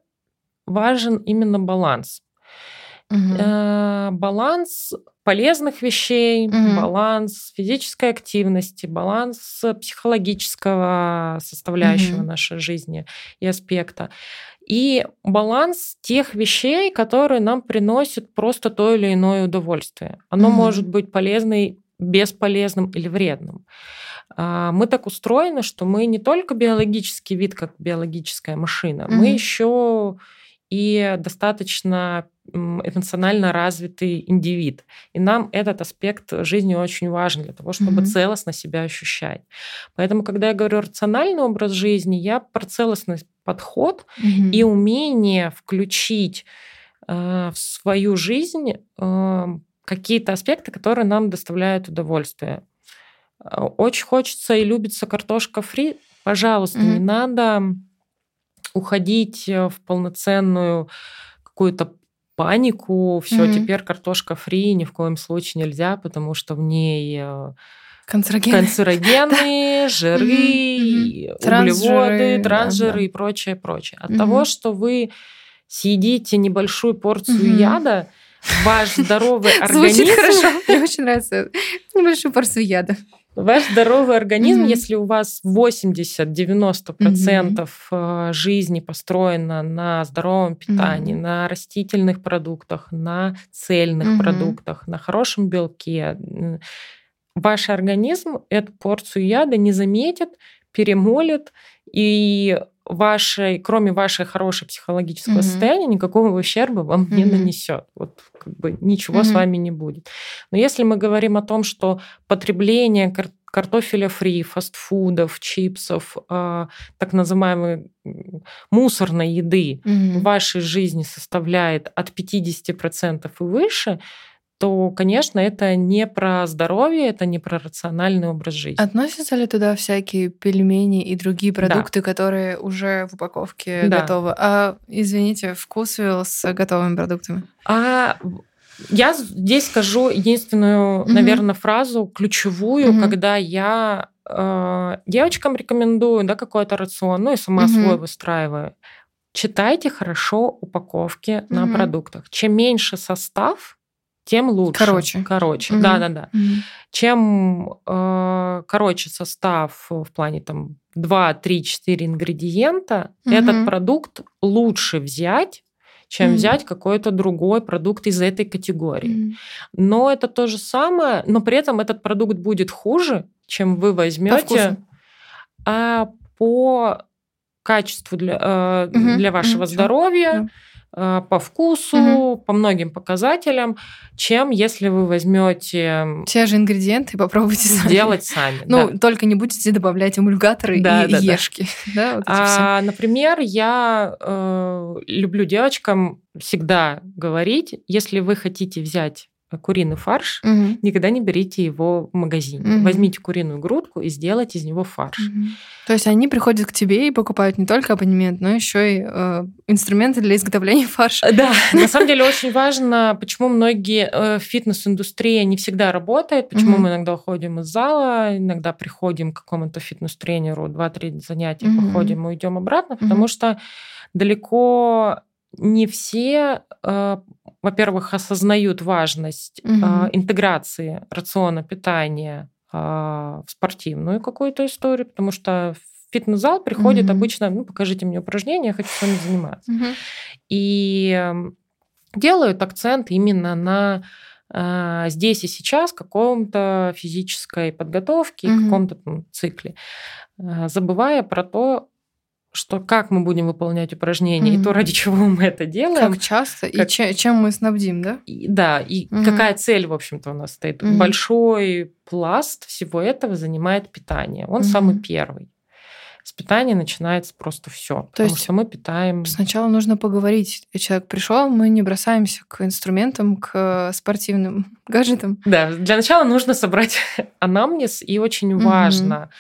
важен именно баланс. Угу. Баланс полезных вещей, угу. баланс физической активности, баланс психологического составляющего угу. нашей жизни и аспекта. И баланс тех вещей, которые нам приносят просто то или иное удовольствие. Оно угу. может быть полезным, бесполезным или вредным. А, мы так устроены, что мы не только биологический вид, как биологическая машина, угу. мы еще и достаточно эмоционально развитый индивид. И нам этот аспект жизни очень важен для того, чтобы mm-hmm. целостно себя ощущать. Поэтому, когда я говорю рациональный образ жизни, я про целостный подход mm-hmm. и умение включить э, в свою жизнь э, какие-то аспекты, которые нам доставляют удовольствие. Э, очень хочется и любится картошка фри. Пожалуйста, mm-hmm. не надо уходить в полноценную какую-то панику, все, mm-hmm. теперь картошка фри ни в коем случае нельзя, потому что в ней э, канцерогены, канцерогены жиры, mm-hmm. углеводы, трансжиры да. и прочее, прочее. От mm-hmm. того, что вы съедите небольшую порцию mm-hmm. яда, ваш здоровый организм... Звучит хорошо, мне очень нравится. Небольшую порцию яда. Ваш здоровый организм, mm-hmm. если у вас 80-90% mm-hmm. жизни построена на здоровом питании, mm-hmm. на растительных продуктах, на цельных mm-hmm. продуктах, на хорошем белке, ваш организм эту порцию яда не заметит, перемолит, и вашей, кроме вашей хорошей психологического mm-hmm. состояния, никакого ущерба вам mm-hmm. не нанесет. Вот как бы ничего mm-hmm. с вами не будет. Но если мы говорим о том, что потребление кар- картофеля фри, фастфудов, чипсов, э, так называемой мусорной еды mm-hmm. в вашей жизни составляет от 50% и выше, то, конечно, это не про здоровье, это не про рациональный образ жизни. Относятся ли туда всякие пельмени и другие продукты, да. которые уже в упаковке да. готовы? А, извините, вкус с готовыми продуктами? А я здесь скажу единственную, угу. наверное, фразу ключевую, угу. когда я э, девочкам рекомендую, да, какой-то рацион, ну и сама угу. свой выстраиваю. Читайте хорошо упаковки угу. на продуктах. Чем меньше состав, тем лучше. Короче. Короче, да-да-да. Угу. Чем э, короче состав в плане там 2, 3, 4 ингредиента, угу. этот продукт лучше взять, чем mm взять какой-то другой продукт из этой категории. mm Но это то же самое, но при этом этот продукт будет хуже, чем вы возьмете, а по качеству для, э, mm для вашего mm здоровья. Yeah по вкусу, угу. по многим показателям, чем если вы возьмете те же ингредиенты и попробуйте сами. Делать сами. Ну, да. только не будете добавлять эмульгаторы да, и да, ешки. Да. Да, вот а, например, я э, люблю девочкам всегда говорить, если вы хотите взять куриный фарш, угу. никогда не берите его в магазине. Угу. Возьмите куриную грудку и сделайте из него фарш. Угу. То есть они приходят к тебе и покупают не только абонемент, но еще и э, инструменты для изготовления фарша. Да, на самом деле очень важно, почему многие э, фитнес-индустрия не всегда работает, почему мы иногда уходим из зала, иногда приходим к какому-то фитнес-тренеру, два-три занятия походим и уйдем обратно, потому что далеко не все э, во-первых, осознают важность угу. интеграции рациона питания а, в спортивную какую-то историю, потому что в фитнес-зал приходит mm-hmm. обычно, ну, покажите мне упражнения, я хочу с вами заниматься. Mm-hmm. И делают акцент именно на э, здесь и сейчас каком-то физической подготовке, mm-hmm. каком-то там, цикле, э, забывая про то, что как мы будем выполнять упражнения mm-hmm. и то, ради чего мы это делаем. Как часто как... и чем, чем мы снабдим, да? И, да, и mm-hmm. какая цель, в общем-то, у нас стоит. Mm-hmm. Большой пласт всего этого занимает питание. Он mm-hmm. самый первый. С питания начинается просто все. Потому есть что мы питаем. Сначала нужно поговорить. Человек пришел, мы не бросаемся к инструментам, к спортивным гаджетам. Да, для начала нужно собрать анамнез, и очень mm-hmm. важно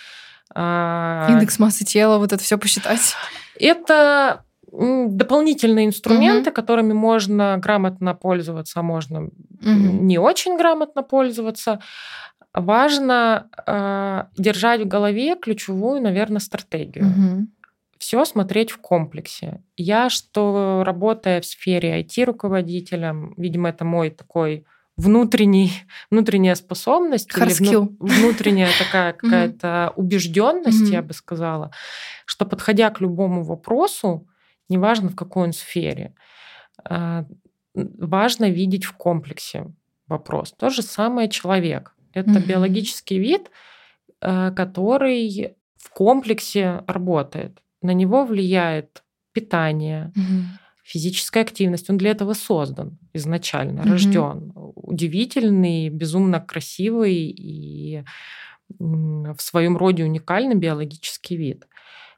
Индекс массы тела, вот это все посчитать. Это дополнительные инструменты, угу. которыми можно грамотно пользоваться, а можно угу. не очень грамотно пользоваться. Важно э, держать в голове ключевую, наверное, стратегию. Угу. Все смотреть в комплексе. Я, что работая в сфере IT-руководителем, видимо, это мой такой внутренний, внутренняя способность вну, внутренняя такая какая-то убежденность, я бы сказала, что подходя к любому вопросу, неважно в какой он сфере, а, важно видеть в комплексе вопрос. То же самое человек. Это биологический вид, а, который в комплексе работает. На него влияет питание, физическая активность. Он для этого создан изначально, mm-hmm. рожден. Удивительный, безумно красивый и в своем роде уникальный биологический вид.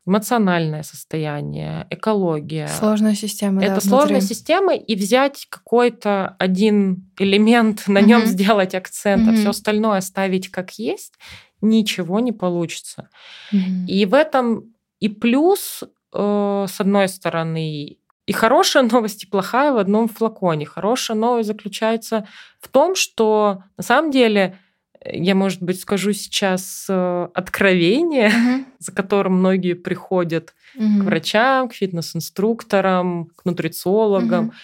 Эмоциональное состояние, экология. Сложная система. Это да, сложная внутри. система, и взять какой-то один элемент, на нем mm-hmm. сделать акцент, mm-hmm. а все остальное оставить как есть, ничего не получится. Mm-hmm. И в этом и плюс, э, с одной стороны, и хорошая новость, и плохая в одном флаконе. Хорошая новость заключается в том, что на самом деле я, может быть, скажу сейчас э, откровение, угу. за которым многие приходят угу. к врачам, к фитнес-инструкторам, к нутрициологам. Угу.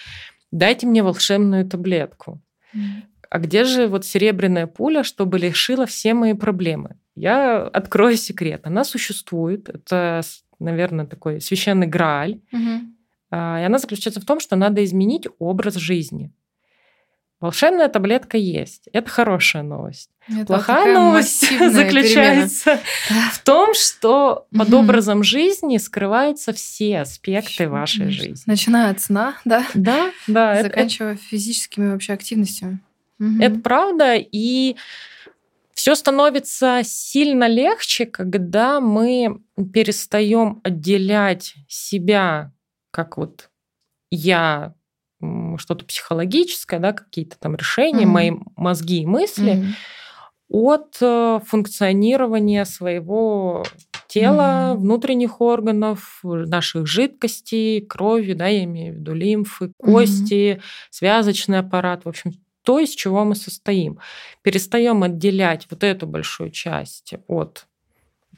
Дайте мне волшебную таблетку. Угу. А где же вот серебряная пуля, чтобы решила все мои проблемы? Я открою секрет. Она существует. Это, наверное, такой священный грааль. А, и она заключается в том, что надо изменить образ жизни. Волшебная таблетка есть. Это хорошая новость. Это Плохая новость заключается перемена. в том, что угу. под образом жизни скрываются все аспекты вашей жизни. Начиная от сна, да? Да, да. Заканчивая это, физическими вообще активностями. Угу. Это правда. И все становится сильно легче, когда мы перестаем отделять себя как вот я что-то психологическое, да, какие-то там решения, mm-hmm. мои мозги и мысли mm-hmm. от э, функционирования своего тела, mm-hmm. внутренних органов, наших жидкостей, крови, да, я имею в виду лимфы, кости, mm-hmm. связочный аппарат, в общем, то, из чего мы состоим. Перестаем отделять вот эту большую часть от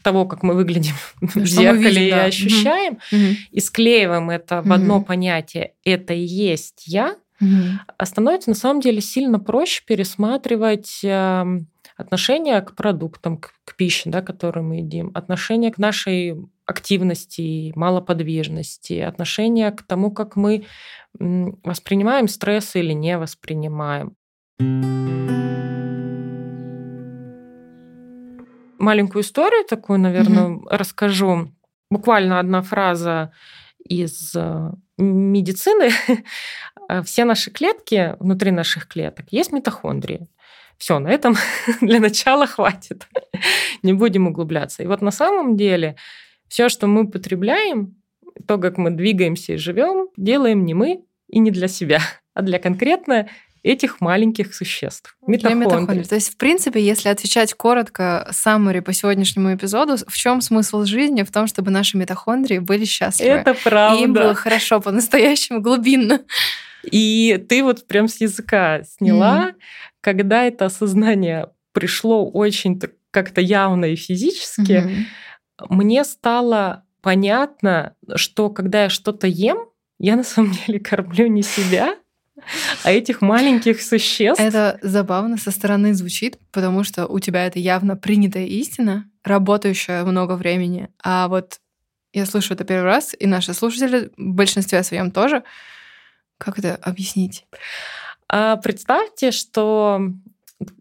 того, как мы выглядим в зеркале видим, и да. ощущаем, угу. и склеиваем это угу. в одно понятие «это и есть я», угу. становится на самом деле сильно проще пересматривать эм, отношение к продуктам, к, к пище, да, которую мы едим, отношение к нашей активности, малоподвижности, отношение к тому, как мы воспринимаем стресс или не воспринимаем маленькую историю такую, наверное, угу. расскажу. Буквально одна фраза из э, медицины. Все наши клетки, внутри наших клеток, есть митохондрии. Все, на этом для начала хватит. Не будем углубляться. И вот на самом деле все, что мы потребляем, то, как мы двигаемся и живем, делаем не мы и не для себя, а для конкретно этих маленьких существ. Митохондрий. То есть, в принципе, если отвечать коротко саммари по сегодняшнему эпизоду, в чем смысл жизни? В том, чтобы наши митохондрии были счастливы. Это правда. И им было хорошо, по-настоящему глубинно. И ты вот прям с языка сняла, mm-hmm. когда это осознание пришло очень как-то явно и физически, mm-hmm. мне стало понятно, что когда я что-то ем, я на самом деле кормлю не себя, а этих маленьких существ... Это забавно со стороны звучит, потому что у тебя это явно принятая истина, работающая много времени. А вот я слышу это первый раз, и наши слушатели в большинстве своем тоже. Как это объяснить? А представьте, что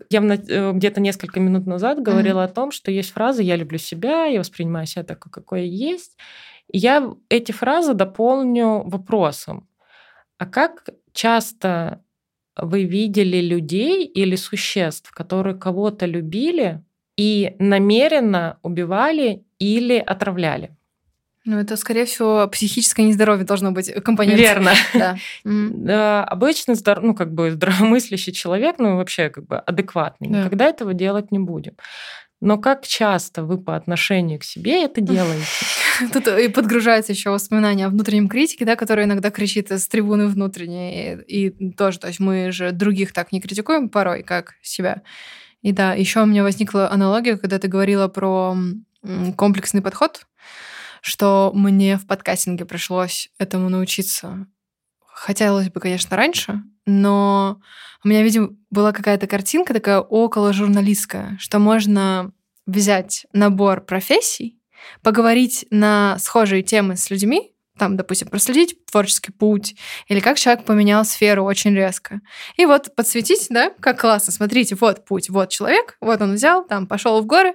я э, где-то несколько минут назад говорила mm-hmm. о том, что есть фраза «я люблю себя», «я воспринимаю себя такой, какой я есть». И я эти фразы дополню вопросом. А как часто вы видели людей или существ, которые кого-то любили и намеренно убивали или отравляли? Ну, это, скорее всего, психическое нездоровье должно быть компонентом. Верно. Да. Обычно, ну, как бы здравомыслящий человек, ну, вообще, как бы адекватный, да. никогда этого делать не будем. Но как часто вы по отношению к себе это делаете? Тут и подгружается еще воспоминания о внутреннем критике, да, который иногда кричит с трибуны внутренней. И, и тоже, то есть мы же других так не критикуем порой, как себя. И да, еще у меня возникла аналогия, когда ты говорила про комплексный подход что мне в подкастинге пришлось этому научиться. Хотелось бы, конечно, раньше, но у меня, видимо, была какая-то картинка такая около журналистская, что можно взять набор профессий, поговорить на схожие темы с людьми, там, допустим, проследить творческий путь, или как человек поменял сферу очень резко. И вот подсветить, да, как классно, смотрите, вот путь, вот человек, вот он взял, там, пошел в горы,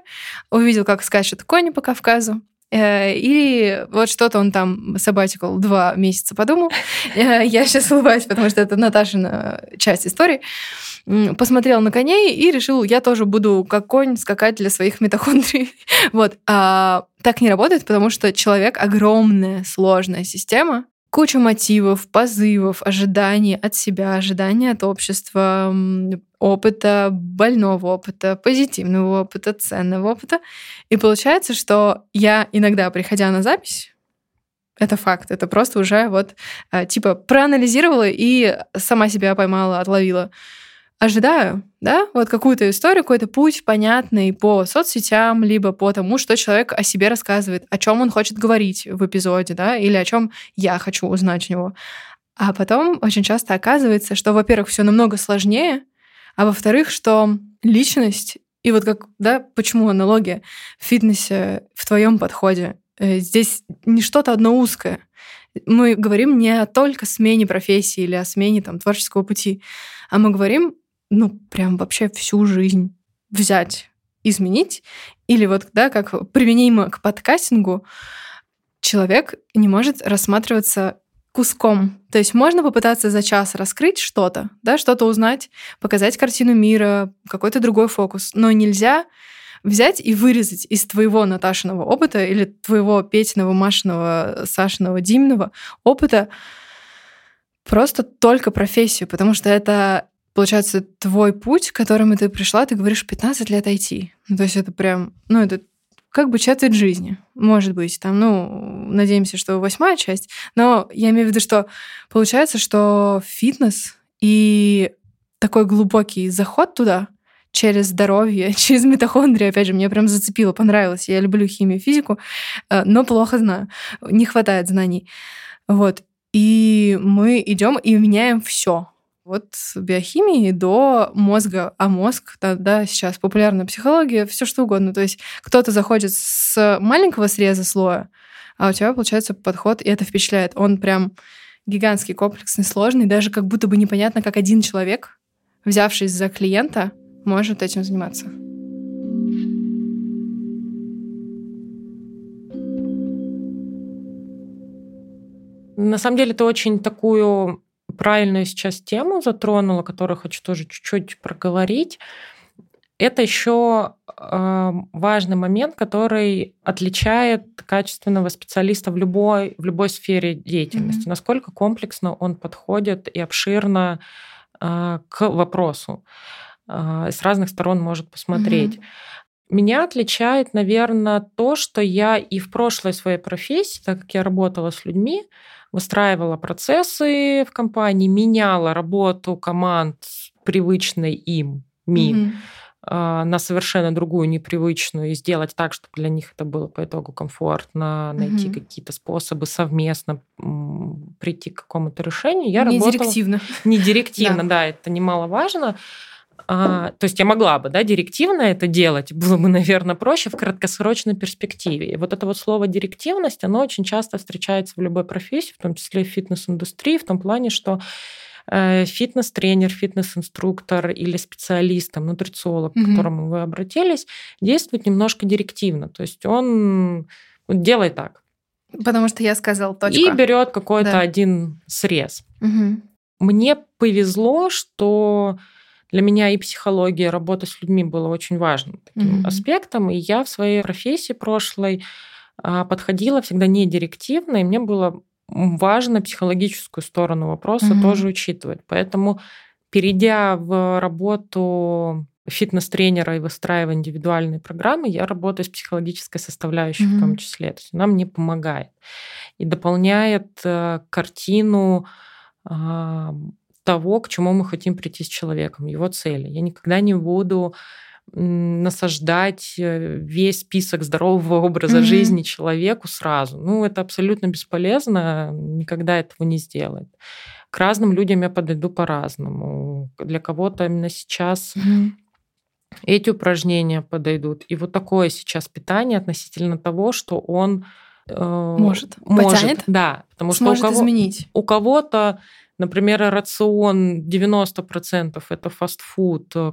увидел, как скачет кони по Кавказу, Э, или вот что-то он там sabbatical два месяца подумал. Э, я сейчас улыбаюсь, потому что это Наташина часть истории. Посмотрел на коней и решил, я тоже буду как конь скакать для своих митохондрий. Вот. А так не работает, потому что человек — огромная сложная система, куча мотивов, позывов, ожиданий от себя, ожиданий от общества, опыта, больного опыта, позитивного опыта, ценного опыта. И получается, что я иногда, приходя на запись, это факт, это просто уже вот э, типа проанализировала и сама себя поймала, отловила ожидаю, да, вот какую-то историю, какой-то путь понятный по соцсетям, либо по тому, что человек о себе рассказывает, о чем он хочет говорить в эпизоде, да, или о чем я хочу узнать у него. А потом очень часто оказывается, что, во-первых, все намного сложнее, а во-вторых, что личность и вот как, да, почему аналогия в фитнесе в твоем подходе? Э, здесь не что-то одно узкое. Мы говорим не о только смене профессии или о смене там, творческого пути, а мы говорим ну, прям вообще всю жизнь взять, изменить. Или вот, да, как применимо к подкастингу, человек не может рассматриваться куском. То есть можно попытаться за час раскрыть что-то, да, что-то узнать, показать картину мира, какой-то другой фокус, но нельзя взять и вырезать из твоего Наташиного опыта или твоего Петиного, Машиного, Сашиного, Димного опыта просто только профессию, потому что это получается, твой путь, к которому ты пришла, ты говоришь 15 лет IT. Ну, то есть это прям, ну, это как бы четверть жизни, может быть, там, ну, надеемся, что восьмая часть, но я имею в виду, что получается, что фитнес и такой глубокий заход туда через здоровье, через митохондрии, опять же, мне прям зацепило, понравилось. Я люблю химию, физику, э, но плохо знаю, не хватает знаний. Вот. И мы идем и меняем все вот биохимии до мозга, а мозг, да, да сейчас популярная психология, все что угодно. То есть кто-то заходит с маленького среза слоя, а у тебя получается подход, и это впечатляет. Он прям гигантский, комплексный, сложный, даже как будто бы непонятно, как один человек, взявшись за клиента, может этим заниматься. На самом деле, это очень такую правильную сейчас тему затронула, которую хочу тоже чуть-чуть проговорить. Это еще э, важный момент, который отличает качественного специалиста в любой, в любой сфере деятельности. Mm-hmm. Насколько комплексно он подходит и обширно э, к вопросу. Э, с разных сторон может посмотреть. Mm-hmm. Меня отличает, наверное, то, что я и в прошлой своей профессии, так как я работала с людьми, выстраивала процессы в компании, меняла работу команд привычной им ми mm-hmm. а, на совершенно другую, непривычную, и сделать так, чтобы для них это было по итогу комфортно, найти угу. какие-то способы совместно прийти к какому-то решению. Я не работала... директивно. Не директивно, да, это немаловажно. А, то есть я могла бы, да, директивно это делать, было бы, наверное, проще в краткосрочной перспективе. И вот это вот слово директивность, оно очень часто встречается в любой профессии, в том числе в фитнес-индустрии, в том плане, что Э, фитнес-тренер, фитнес-инструктор или специалист, там, нутрициолог, mm-hmm. к которому вы обратились, действует немножко директивно. То есть он делает так. Потому что я сказал точка. И берет какой-то да. один срез. Угу. Мне повезло, что для меня и психология, работа с людьми была очень важным таким угу. аспектом. И я в своей профессии прошлой а, подходила всегда не директивно, и мне было важно психологическую сторону вопроса mm-hmm. тоже учитывать. Поэтому, перейдя в работу фитнес-тренера и выстраивая индивидуальные программы, я работаю с психологической составляющей mm-hmm. в том числе. То есть она мне помогает и дополняет э, картину э, того, к чему мы хотим прийти с человеком, его цели. Я никогда не буду насаждать э, весь список здорового образа mm-hmm. жизни человеку сразу. Ну, это абсолютно бесполезно, никогда этого не сделает. К разным людям я подойду по-разному. Для кого-то именно сейчас mm-hmm. эти упражнения подойдут. И вот такое сейчас питание относительно того, что он э, может, может потянет, да, потому Сможет что у кого, изменить. у кого-то Например, рацион 90% это фастфуд, э,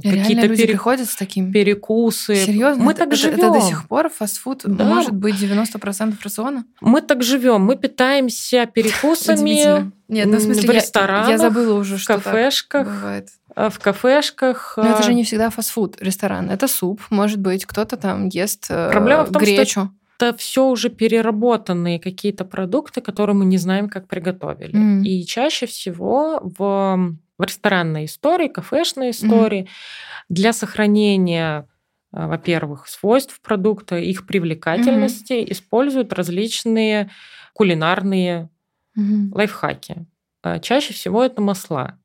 какие-то люди пере... приходят с таким перекусы. Серьезно? Мы это, так живем. Это, это до сих пор фастфуд да. может быть 90% рациона? Мы так живем. Мы питаемся перекусами. Нет, ну в смысле, в ресторанах, я, я забыла уже, что в кафешках. бывает. Э, в кафешках. Но это же э, не всегда фастфуд, ресторан. Это суп, может быть, кто-то там ест Проблема в том, гречу. Что это все уже переработанные какие-то продукты, которые мы не знаем, как приготовили. Mm. И чаще всего в, в ресторанной истории, кафешной истории mm. для сохранения э, во-первых, свойств продукта, их привлекательности, mm-hmm. используют различные кулинарные mm-hmm. лайфхаки. Э, чаще всего это масла,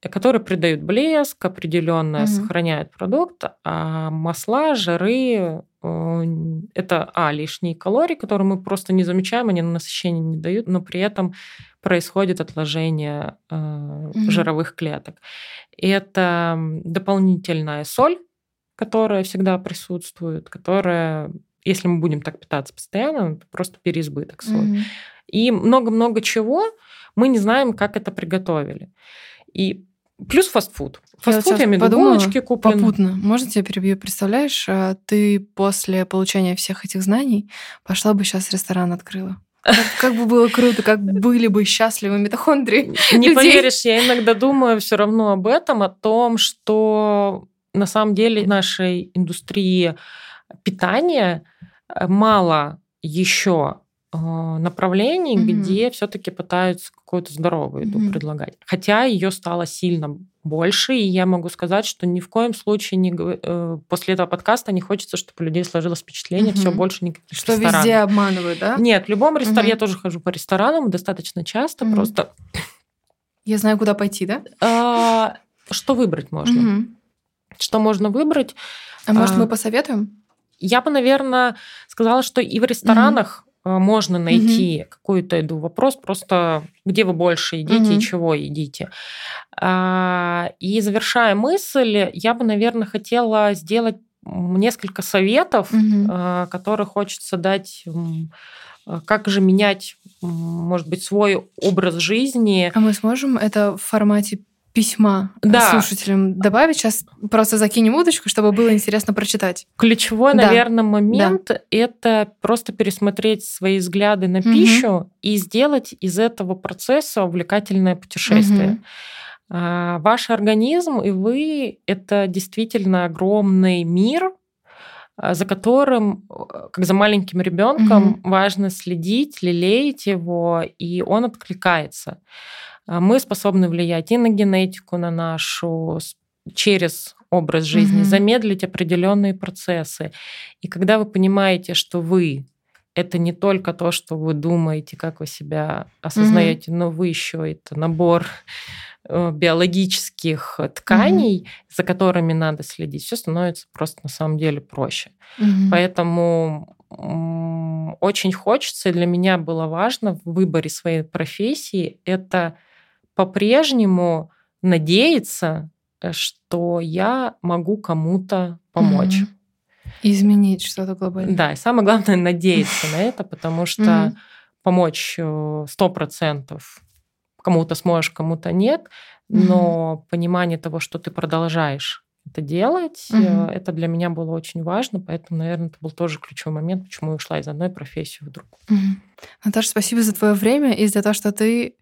которые придают блеск, определенно mm-hmm. сохраняют продукт, а масла, жиры это, а, лишние калории, которые мы просто не замечаем, они на насыщение не дают, но при этом происходит отложение э, mm-hmm. жировых клеток. Это дополнительная соль, которая всегда присутствует, которая, если мы будем так питаться постоянно, это просто переизбыток соли. Mm-hmm. И много-много чего мы не знаем, как это приготовили. И Плюс фастфуд. Фастфуд, я, я имею в виду, булочки куплены. Попутно. Можно тебя перебью? Представляешь, а, ты после получения всех этих знаний пошла бы сейчас ресторан открыла. Как, как бы было круто, как были бы счастливы митохондрии. Не людей. поверишь, я иногда думаю все равно об этом, о том, что на самом деле в нашей индустрии питания э, мало еще направлений, mm-hmm. где все-таки пытаются какую-то здоровую еду mm-hmm. предлагать. Хотя ее стало сильно больше, и я могу сказать, что ни в коем случае не, э, после этого подкаста не хочется, чтобы у людей сложилось впечатление, mm-hmm. все больше никаких Что ресторанов. везде обманывают, да? Нет, в любом ресторане, mm-hmm. я тоже хожу по ресторанам достаточно часто, mm-hmm. просто... Я знаю, куда пойти, да? А, что выбрать можно? Mm-hmm. Что можно выбрать? А может, а, мы посоветуем? Я бы, наверное, сказала, что и в ресторанах можно найти угу. какую-то еду. Вопрос просто, где вы больше едите угу. и чего едите. А, и завершая мысль, я бы, наверное, хотела сделать несколько советов, угу. которые хочется дать как же менять, может быть, свой образ жизни. А мы сможем это в формате письма да. слушателям добавить. Сейчас просто закинем удочку, чтобы было интересно прочитать. Ключевой, да. наверное, момент да. это просто пересмотреть свои взгляды на угу. пищу и сделать из этого процесса увлекательное путешествие. Угу. Ваш организм и вы это действительно огромный мир, а, за которым, как за маленьким ребенком, угу. важно следить, лелеять его, и он откликается. А мы способны влиять и на генетику, на нашу через образ жизни, mm замедлить определенные процессы. И когда вы понимаете, что вы это не только то, что вы думаете, как вы себя осознаете, mm но вы еще это набор э, биологических тканей, mm-hmm. за которыми надо следить, все становится просто на самом деле проще. Mm-hmm. Поэтому очень хочется, для меня было важно в выборе своей профессии, это по-прежнему надеяться, э, что я могу кому-то помочь. Mm-hmm. Изменить что-то глобальное. Да, и самое главное надеяться на это, потому что помочь э, сто процентов кому-то сможешь, кому-то нет, но понимание того, что ты продолжаешь это делать, mm-hmm. это для меня было очень важно, поэтому, наверное, это был тоже ключевой момент, почему я ушла из одной профессии в другую. Наташа, спасибо за твое время и за то, что ты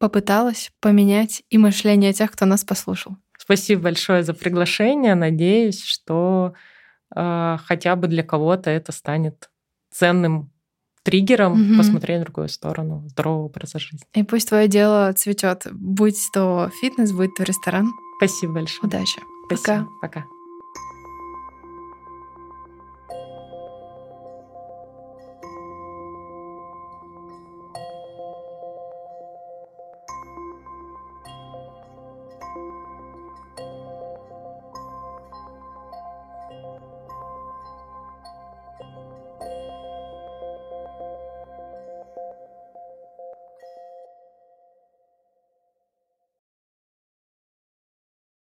попыталась поменять и мышление тех, кто нас послушал. Спасибо большое за приглашение. Надеюсь, что э, хотя бы для кого-то это станет ценным триггером угу. посмотреть на другую сторону здорового образа жизни. И пусть твое дело цветет, будь то фитнес, будь то ресторан. Спасибо большое. Удачи. Спасибо. Пока. Пока.